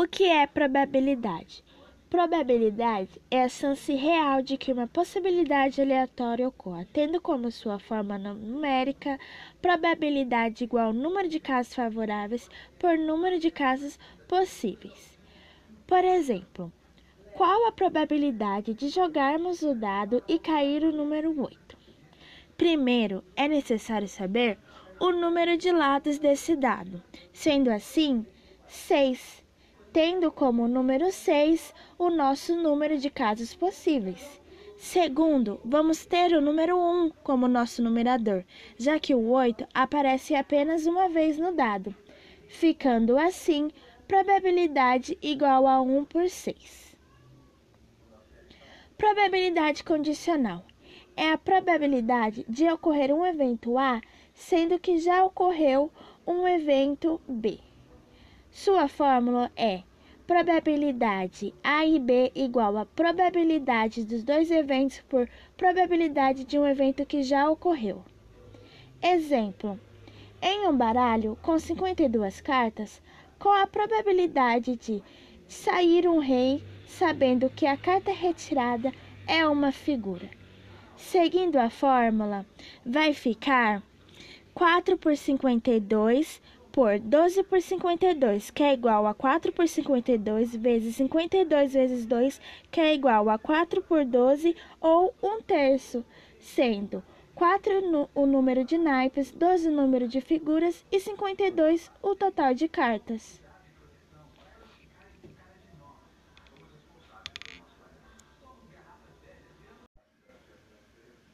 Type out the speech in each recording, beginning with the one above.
O que é probabilidade? Probabilidade é a chance real de que uma possibilidade aleatória ocorra, tendo como sua forma numérica probabilidade igual ao número de casos favoráveis por número de casos possíveis. Por exemplo, qual a probabilidade de jogarmos o dado e cair o número 8? Primeiro, é necessário saber o número de lados desse dado. Sendo assim, 6 tendo como número 6 o nosso número de casos possíveis. Segundo, vamos ter o número 1 como nosso numerador, já que o 8 aparece apenas uma vez no dado, ficando assim probabilidade igual a 1 por 6. Probabilidade condicional é a probabilidade de ocorrer um evento A, sendo que já ocorreu um evento B. Sua fórmula é probabilidade A e B igual a probabilidade dos dois eventos por probabilidade de um evento que já ocorreu. Exemplo: em um baralho com 52 cartas, qual a probabilidade de sair um rei sabendo que a carta retirada é uma figura? Seguindo a fórmula, vai ficar 4 por 52 por 12 por 52, que é igual a 4 por 52, vezes 52 vezes 2, que é igual a 4 por 12, ou 1 terço, sendo 4 o número de naipes, 12 o número de figuras e 52 o total de cartas.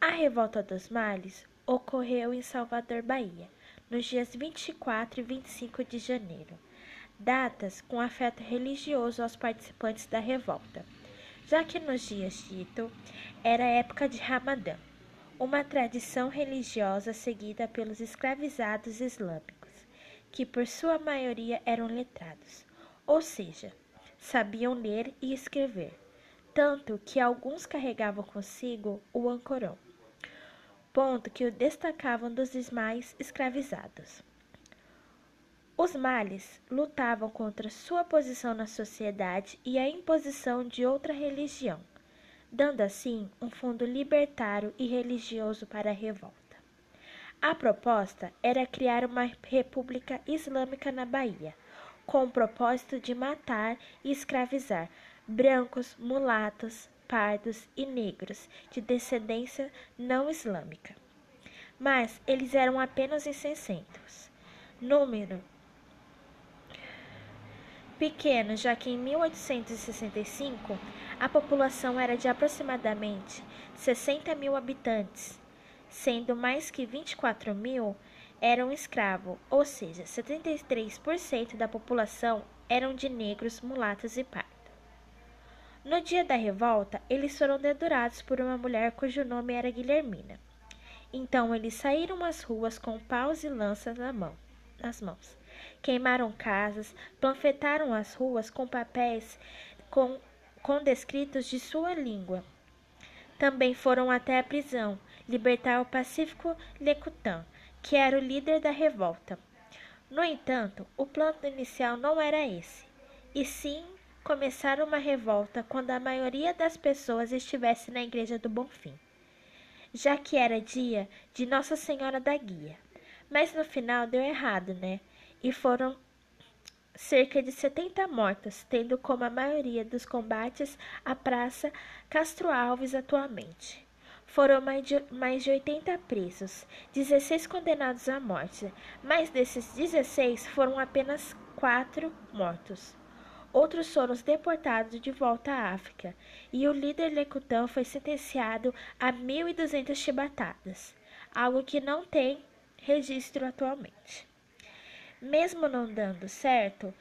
A Revolta dos Males ocorreu em Salvador, Bahia nos dias 24 e 25 de janeiro, datas com afeto religioso aos participantes da revolta, já que nos dias dito era época de Ramadã, uma tradição religiosa seguida pelos escravizados islâmicos, que por sua maioria eram letrados, ou seja, sabiam ler e escrever, tanto que alguns carregavam consigo o Ancorão ponto que o destacavam dos demais escravizados. Os males lutavam contra sua posição na sociedade e a imposição de outra religião, dando assim um fundo libertário e religioso para a revolta. A proposta era criar uma república islâmica na Bahia, com o propósito de matar e escravizar brancos, mulatos, pardos e negros de descendência não islâmica. Mas eles eram apenas 600. Número pequeno, já que em 1865 a população era de aproximadamente 60 mil habitantes, sendo mais que 24 mil eram escravos, ou seja, 73% da população eram de negros, mulatos e pardos. No dia da revolta, eles foram dedurados por uma mulher cujo nome era Guilhermina. Então eles saíram às ruas com paus e lanças na mão, nas mãos. Queimaram casas, panfletaram as ruas com papéis com, com descritos de sua língua. Também foram até a prisão, libertar o Pacífico Lecutan, que era o líder da revolta. No entanto, o plano inicial não era esse, e sim começar uma revolta quando a maioria das pessoas estivesse na igreja do Bonfim, já que era dia de Nossa Senhora da Guia. Mas no final deu errado, né? E foram cerca de 70 mortas, tendo como a maioria dos combates a Praça Castro Alves atualmente. Foram mais de, mais de 80 presos, 16 condenados à morte, mas desses 16 foram apenas 4 mortos. Outros foram deportados de volta à África, e o líder Lecutão foi sentenciado a 1.200 chibatadas, algo que não tem registro atualmente. Mesmo não dando certo,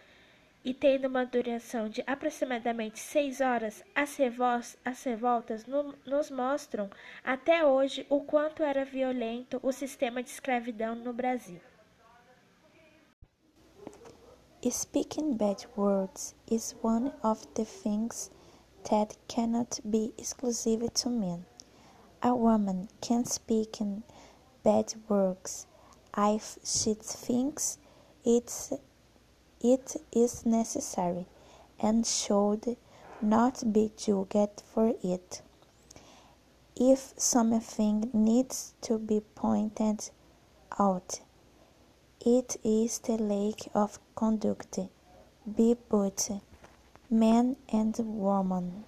e tendo uma duração de aproximadamente seis horas, as, as revoltas no, nos mostram até hoje o quanto era violento o sistema de escravidão no Brasil. Speaking bad words is one of the things that cannot be exclusive to men. A woman can speak in bad words if she thinks it's, it is necessary, and should not be judged for it. If something needs to be pointed out, it is the lake of conduct, be both man and woman.